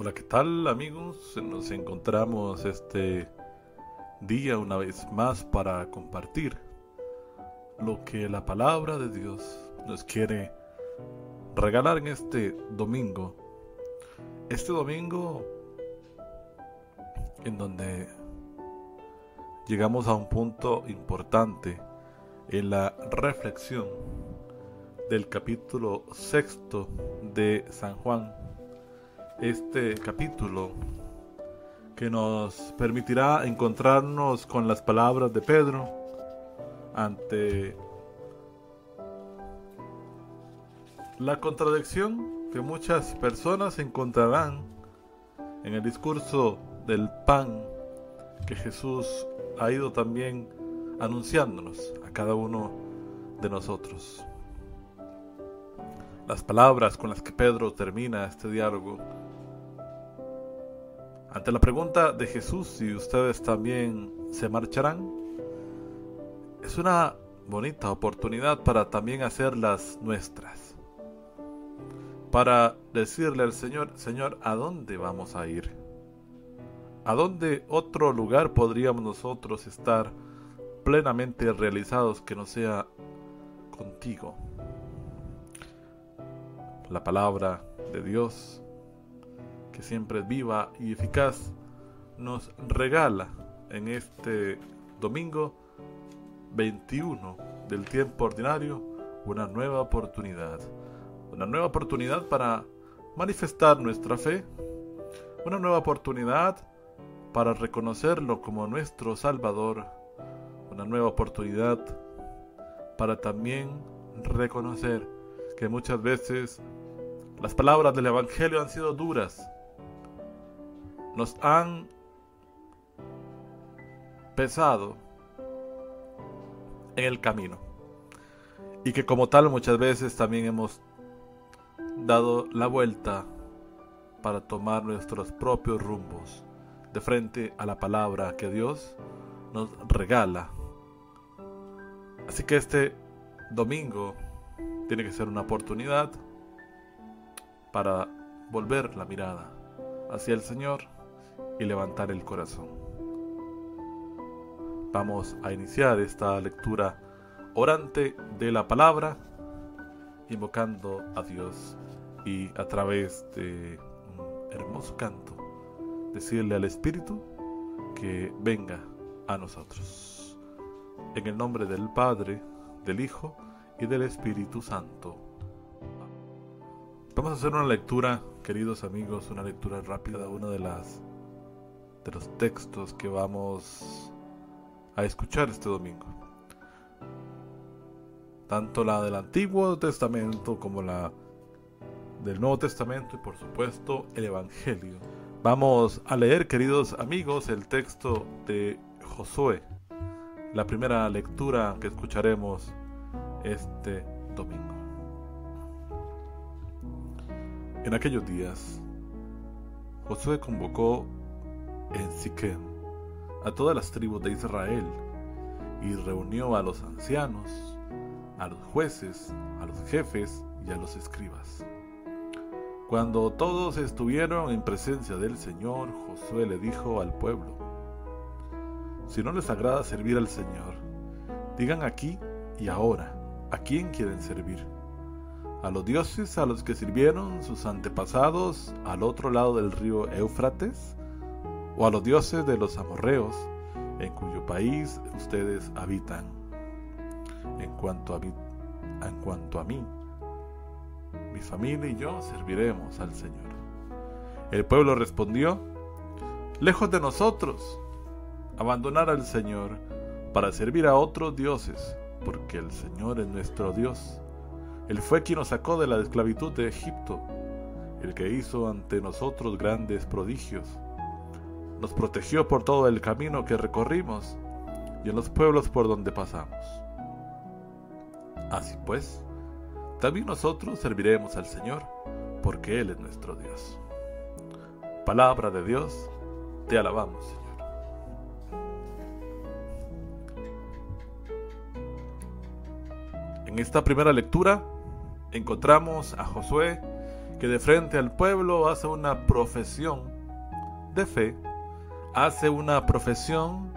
Hola, ¿qué tal amigos? Nos encontramos este día una vez más para compartir lo que la palabra de Dios nos quiere regalar en este domingo. Este domingo en donde llegamos a un punto importante en la reflexión del capítulo sexto de San Juan este capítulo que nos permitirá encontrarnos con las palabras de Pedro ante la contradicción que muchas personas encontrarán en el discurso del pan que Jesús ha ido también anunciándonos a cada uno de nosotros. Las palabras con las que Pedro termina este diálogo ante la pregunta de Jesús si ustedes también se marcharán, es una bonita oportunidad para también hacerlas nuestras. Para decirle al Señor, Señor, ¿a dónde vamos a ir? ¿A dónde otro lugar podríamos nosotros estar plenamente realizados que no sea contigo? La palabra de Dios que siempre es viva y eficaz, nos regala en este domingo 21 del tiempo ordinario una nueva oportunidad. Una nueva oportunidad para manifestar nuestra fe, una nueva oportunidad para reconocerlo como nuestro Salvador, una nueva oportunidad para también reconocer que muchas veces las palabras del Evangelio han sido duras, nos han pesado en el camino. Y que como tal muchas veces también hemos dado la vuelta para tomar nuestros propios rumbos de frente a la palabra que Dios nos regala. Así que este domingo tiene que ser una oportunidad para volver la mirada hacia el Señor y levantar el corazón. Vamos a iniciar esta lectura orante de la palabra, invocando a Dios y a través de un hermoso canto, decirle al Espíritu que venga a nosotros. En el nombre del Padre, del Hijo y del Espíritu Santo. Vamos a hacer una lectura, queridos amigos, una lectura rápida de una de las de los textos que vamos a escuchar este domingo. Tanto la del Antiguo Testamento como la del Nuevo Testamento y por supuesto el Evangelio. Vamos a leer, queridos amigos, el texto de Josué, la primera lectura que escucharemos este domingo. En aquellos días, Josué convocó en Siquem a todas las tribus de Israel y reunió a los ancianos, a los jueces, a los jefes y a los escribas. Cuando todos estuvieron en presencia del Señor, Josué le dijo al pueblo, si no les agrada servir al Señor, digan aquí y ahora, ¿a quién quieren servir? ¿A los dioses a los que sirvieron sus antepasados al otro lado del río Éufrates? O a los dioses de los amorreos, en cuyo país ustedes habitan. En cuanto a en cuanto a mí mi familia y yo serviremos al Señor. El pueblo respondió, lejos de nosotros, abandonar al Señor para servir a otros dioses, porque el Señor es nuestro Dios. Él fue quien nos sacó de la esclavitud de Egipto, el que hizo ante nosotros grandes prodigios nos protegió por todo el camino que recorrimos y en los pueblos por donde pasamos. Así pues, también nosotros serviremos al Señor, porque Él es nuestro Dios. Palabra de Dios, te alabamos, Señor. En esta primera lectura encontramos a Josué que de frente al pueblo hace una profesión de fe, hace una profesión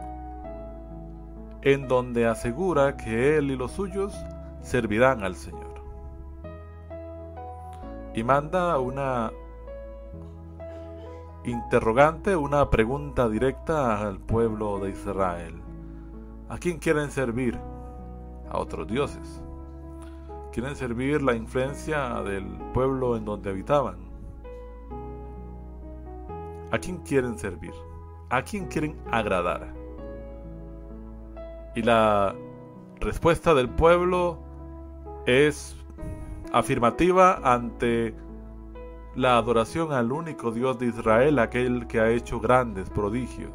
en donde asegura que él y los suyos servirán al Señor. Y manda una interrogante, una pregunta directa al pueblo de Israel. ¿A quién quieren servir? A otros dioses. Quieren servir la influencia del pueblo en donde habitaban. ¿A quién quieren servir? ¿A quién quieren agradar? Y la respuesta del pueblo es afirmativa ante la adoración al único Dios de Israel, aquel que ha hecho grandes prodigios.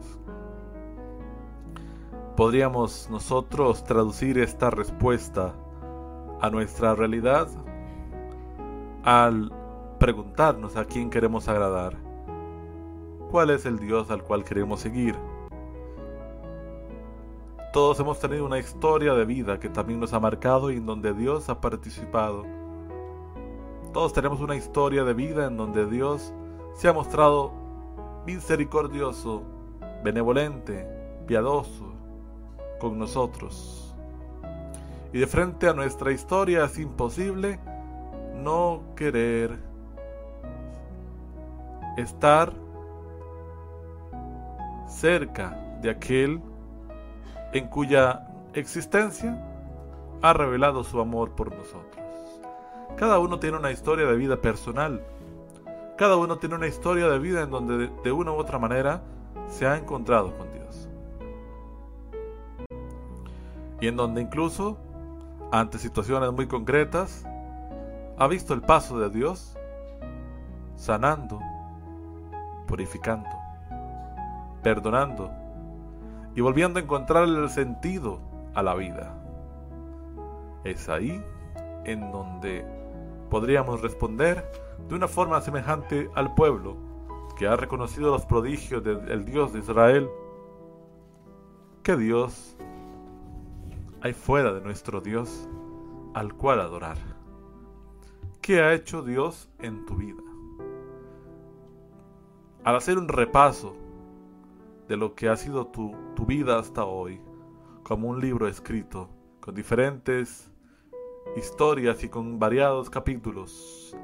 ¿Podríamos nosotros traducir esta respuesta a nuestra realidad al preguntarnos a quién queremos agradar? ¿Cuál es el Dios al cual queremos seguir? Todos hemos tenido una historia de vida que también nos ha marcado y en donde Dios ha participado todos tenemos una historia de vida en donde Dios se ha mostrado misericordioso, benevolente, piadoso con nosotros. Y de frente a nuestra historia es imposible no querer estar cerca de aquel en cuya existencia ha revelado su amor por nosotros. Cada uno tiene una historia de vida personal. Cada uno tiene una historia de vida en donde de una u otra manera se ha encontrado con Dios. Y en donde incluso, ante situaciones muy concretas, ha visto el paso de Dios sanando, purificando, perdonando y volviendo a encontrarle el sentido a la vida. Es ahí en donde podríamos responder de una forma semejante al pueblo que ha reconocido los prodigios del Dios de Israel. ¿Qué Dios hay fuera de nuestro Dios al cual adorar? ¿Qué ha hecho Dios en tu vida? Al hacer un repaso de lo que ha sido tu, tu vida hasta hoy, como un libro escrito, con diferentes historias y con variados capítulos.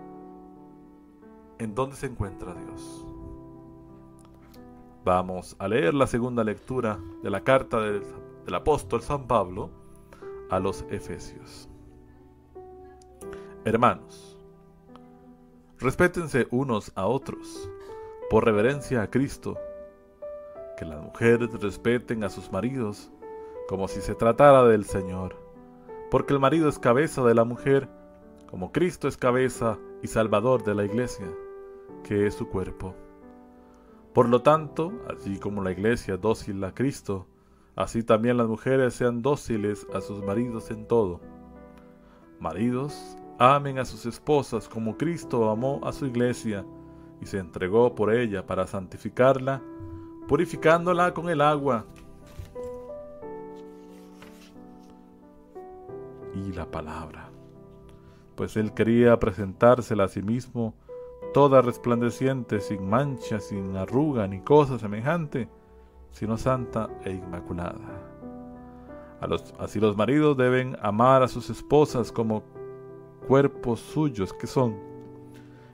¿En dónde se encuentra Dios? Vamos a leer la segunda lectura de la carta del, del apóstol San Pablo a los Efesios. Hermanos, respétense unos a otros por reverencia a Cristo, que las mujeres respeten a sus maridos como si se tratara del Señor porque el marido es cabeza de la mujer, como Cristo es cabeza y salvador de la iglesia, que es su cuerpo. Por lo tanto, así como la iglesia dócil a Cristo, así también las mujeres sean dóciles a sus maridos en todo. Maridos, amen a sus esposas como Cristo amó a su iglesia y se entregó por ella para santificarla, purificándola con el agua y la palabra, pues él quería presentársela a sí mismo toda resplandeciente, sin mancha, sin arruga ni cosa semejante, sino santa e inmaculada. así los maridos deben amar a sus esposas como cuerpos suyos que son.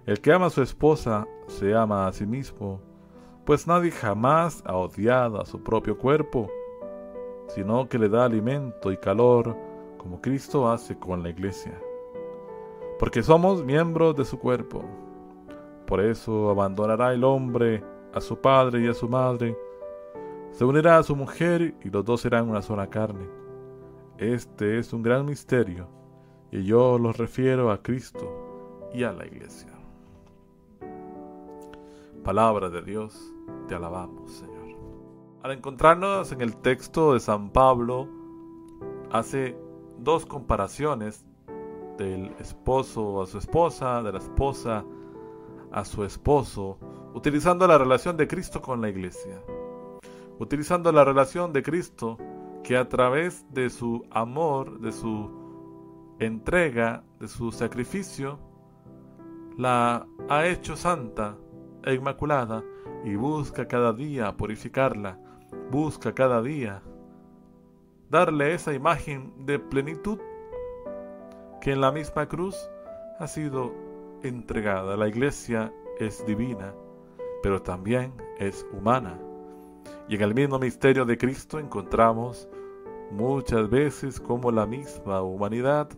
El que ama a su esposa se ama a sí mismo, pues nadie jamás ha odiado a su propio cuerpo, sino que le da alimento y calor como Cristo hace con la iglesia. Porque somos miembros de su cuerpo. Por eso abandonará el hombre a su padre y a su madre, se unirá a su mujer y los dos serán una sola carne. Este es un gran misterio y yo lo refiero a Cristo y a la iglesia. Palabra de Dios, te alabamos Señor. Al encontrarnos en el texto de San Pablo, hace dos comparaciones del esposo a su esposa, de la esposa a su esposo, utilizando la relación de Cristo con la iglesia, utilizando la relación de Cristo que a través de su amor, de su entrega, de su sacrificio, la ha hecho santa e inmaculada y busca cada día purificarla, busca cada día darle esa imagen de plenitud que en la misma cruz ha sido entregada. La iglesia es divina, pero también es humana. Y en el mismo misterio de Cristo encontramos muchas veces como la misma humanidad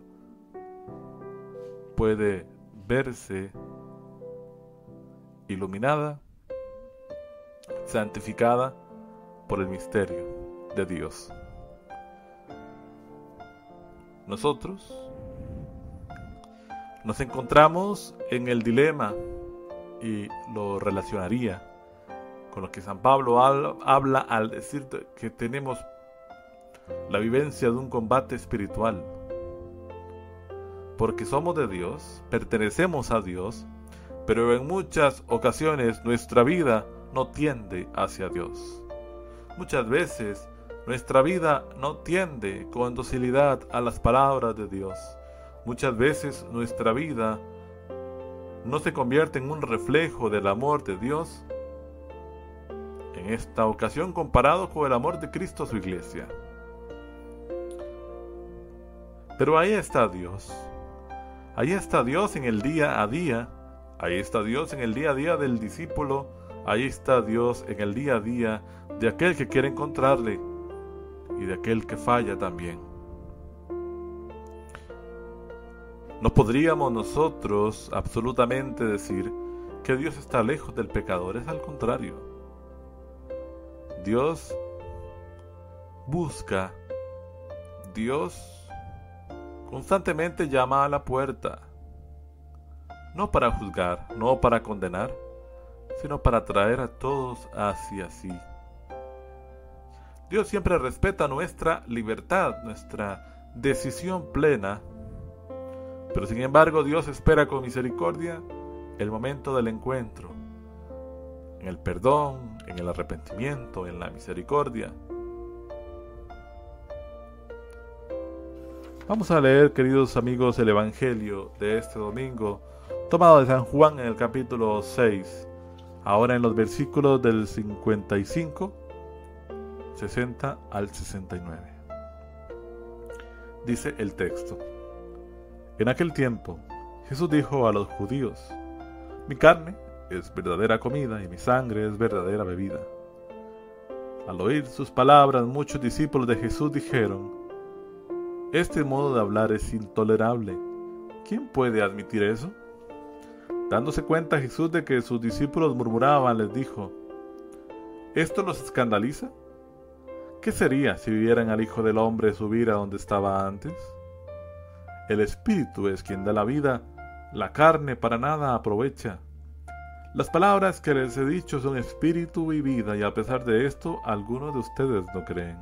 puede verse iluminada, santificada por el misterio de Dios. Nosotros nos encontramos en el dilema y lo relacionaría con lo que San Pablo habla al decir que tenemos la vivencia de un combate espiritual. Porque somos de Dios, pertenecemos a Dios, pero en muchas ocasiones nuestra vida no tiende hacia Dios. Muchas veces nuestra vida no tiende con docilidad a las palabras de Dios. Muchas veces nuestra vida no se convierte en un reflejo del amor de Dios, en esta ocasión comparado con el amor de Cristo a su iglesia. Pero ahí está Dios. Ahí está Dios en el día a día. Ahí está Dios en el día a día del discípulo. Ahí está Dios en el día a día de aquel que quiere encontrarle y de aquel que falla también. No podríamos nosotros absolutamente decir que Dios está lejos del pecador, es al contrario. Dios busca, Dios constantemente llama a la puerta, no para juzgar, no para condenar, sino para traer a todos hacia sí. Dios siempre respeta nuestra libertad, nuestra decisión plena, pero sin embargo Dios espera con misericordia el momento del encuentro, en el perdón, en el arrepentimiento, en la misericordia. Vamos a leer, queridos amigos, el Evangelio de este domingo, tomado de San Juan en el capítulo 6, ahora en los versículos del 55, 60 al 69. Dice el texto, En aquel tiempo Jesús dijo a los judíos, Mi carne es verdadera comida y mi sangre es verdadera bebida. Al oír sus palabras, muchos discípulos de Jesús dijeron, este modo de hablar es intolerable. ¿Quién puede admitir eso? Dándose cuenta Jesús de que sus discípulos murmuraban, les dijo, ¿esto los escandaliza? ¿Qué sería si vieran al Hijo del Hombre subir a donde estaba antes? El Espíritu es quien da la vida, la carne para nada aprovecha. Las palabras que les he dicho son espíritu y vida, y a pesar de esto, algunos de ustedes no creen.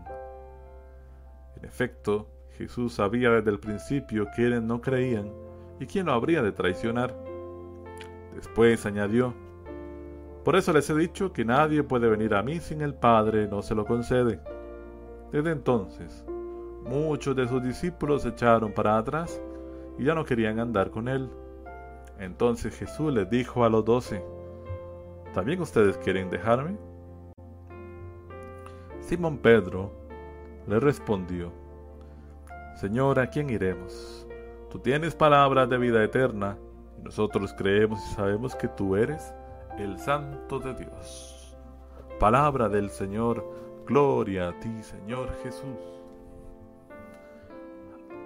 En efecto, Jesús sabía desde el principio quiénes no creían y quién lo habría de traicionar. Después añadió, Por eso les he dicho que nadie puede venir a mí sin el Padre no se lo concede. Desde entonces, muchos de sus discípulos se echaron para atrás y ya no querían andar con él. Entonces Jesús les dijo a los doce, ¿también ustedes quieren dejarme? Simón Pedro le respondió, Señor, ¿a quién iremos? Tú tienes palabras de vida eterna nosotros creemos y sabemos que tú eres el Santo de Dios. Palabra del Señor, gloria a ti, Señor Jesús.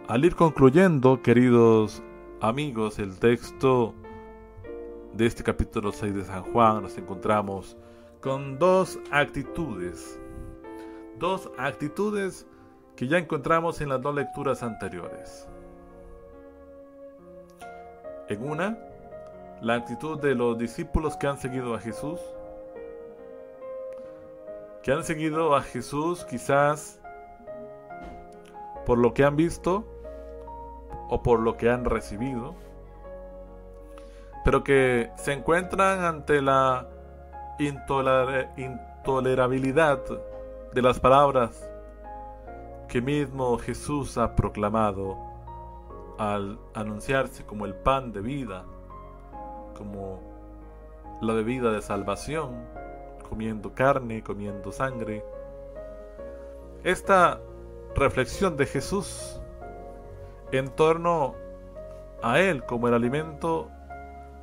Al ir concluyendo, queridos amigos, el texto de este capítulo 6 de San Juan nos encontramos con dos actitudes. Dos actitudes que ya encontramos en las dos lecturas anteriores. Una, la actitud de los discípulos que han seguido a Jesús, que han seguido a Jesús quizás por lo que han visto o por lo que han recibido, pero que se encuentran ante la intolerabilidad de las palabras que mismo Jesús ha proclamado al anunciarse como el pan de vida, como la bebida de salvación, comiendo carne, comiendo sangre. Esta reflexión de Jesús en torno a Él como el alimento,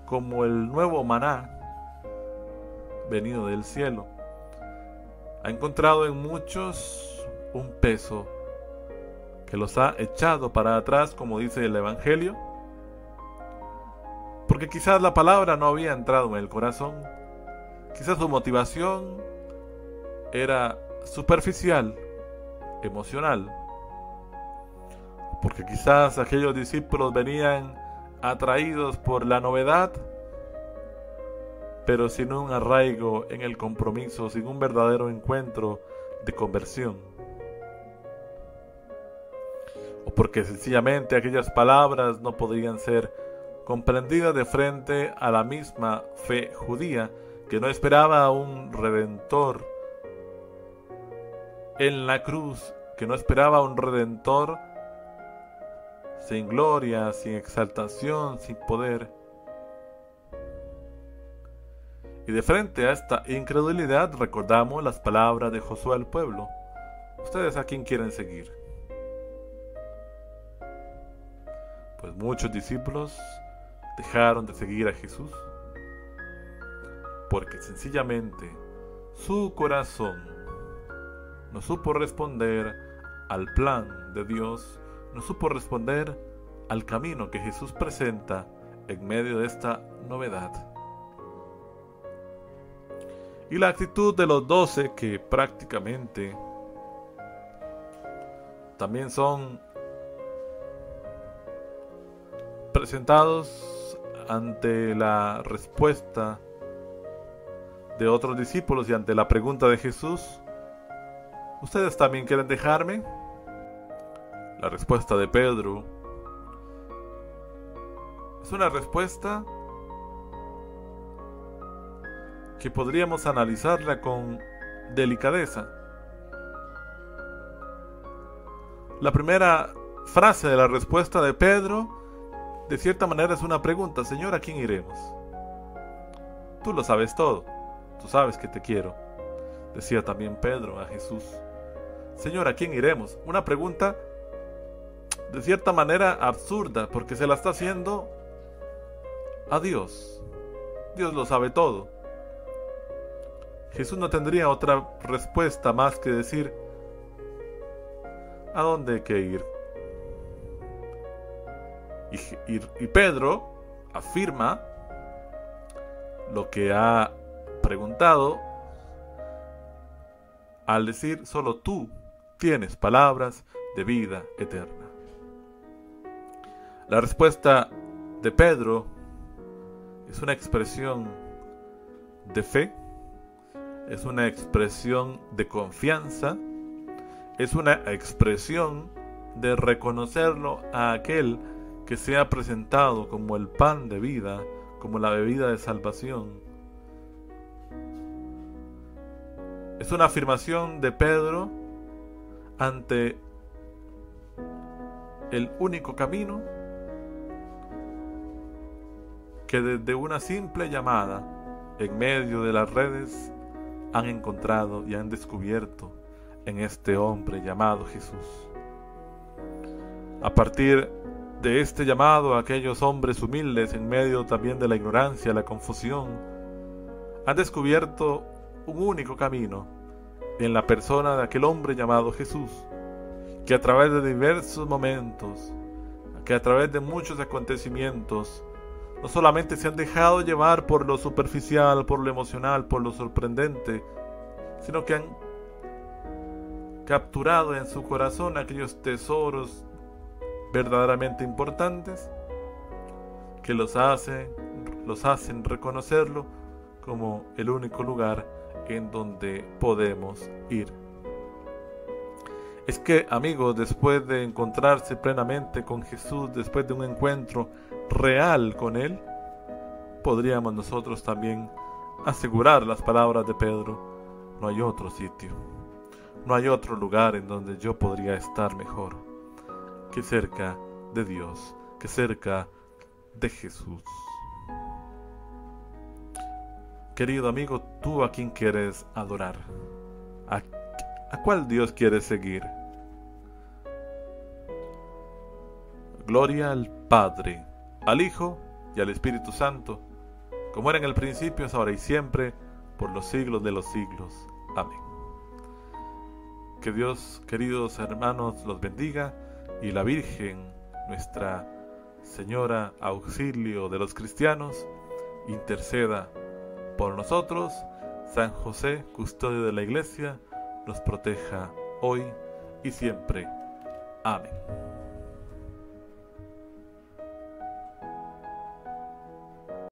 como el nuevo maná venido del cielo, ha encontrado en muchos un peso que los ha echado para atrás, como dice el Evangelio, porque quizás la palabra no había entrado en el corazón, quizás su motivación era superficial, emocional, porque quizás aquellos discípulos venían atraídos por la novedad, pero sin un arraigo en el compromiso, sin un verdadero encuentro de conversión. O porque sencillamente aquellas palabras no podrían ser comprendidas de frente a la misma fe judía que no esperaba un redentor en la cruz, que no esperaba un redentor sin gloria, sin exaltación, sin poder. Y de frente a esta incredulidad recordamos las palabras de Josué al pueblo. ¿Ustedes a quién quieren seguir? Pues muchos discípulos dejaron de seguir a Jesús porque sencillamente su corazón no supo responder al plan de Dios no supo responder al camino que Jesús presenta en medio de esta novedad. Y la actitud de los doce que prácticamente también son presentados ante la respuesta de otros discípulos y ante la pregunta de Jesús, ¿ustedes también quieren dejarme? La respuesta de Pedro es una respuesta que podríamos analizarla con delicadeza. La primera frase de la respuesta de Pedro, de cierta manera, es una pregunta, Señor, ¿a quién iremos? Tú lo sabes todo, tú sabes que te quiero, decía también Pedro a Jesús. Señor, ¿a quién iremos? Una pregunta de cierta manera absurda, porque se la está haciendo a Dios. Dios lo sabe todo. Jesús no tendría otra respuesta más que decir, ¿a dónde hay que ir? Y, Pedro afirma lo que ha preguntado al decir, solo tú tienes palabras de vida eterna. La respuesta de Pedro es una expresión de fe, es una expresión de confianza, es una expresión de reconocerlo a aquel que se ha presentado como el pan de vida, como la bebida de salvación. Es una afirmación de Pedro ante el único camino que desde una simple llamada en medio de las redes han encontrado y han descubierto en este hombre llamado Jesús. A partir de este llamado a aquellos hombres humildes en medio también de la ignorancia, la confusión, han descubierto un único camino en la persona de aquel hombre llamado Jesús, que a través de diversos momentos, que a través de muchos acontecimientos, no solamente se han dejado llevar por lo superficial, por lo emocional, por lo sorprendente, sino que han capturado en su corazón aquellos tesoros verdaderamente importantes que los hacen, los hacen reconocerlo como el único lugar en donde podemos ir. Es que, amigos, después de encontrarse plenamente con Jesús, después de un encuentro real con Él, podríamos nosotros también asegurar las palabras de Pedro, no hay otro sitio, no hay otro lugar en donde yo podría estar mejor que cerca de Dios, que cerca de Jesús. Querido amigo, ¿tú a quién quieres adorar? ¿A, a cuál Dios quieres seguir? Gloria al Padre, al Hijo y al Espíritu Santo, como era en el principio, es ahora y siempre, por los siglos de los siglos. Amén. Que Dios, queridos hermanos, los bendiga y la Virgen, nuestra Señora Auxilio de los cristianos, interceda por nosotros. San José, custodio de la Iglesia, nos proteja hoy y siempre. Amén.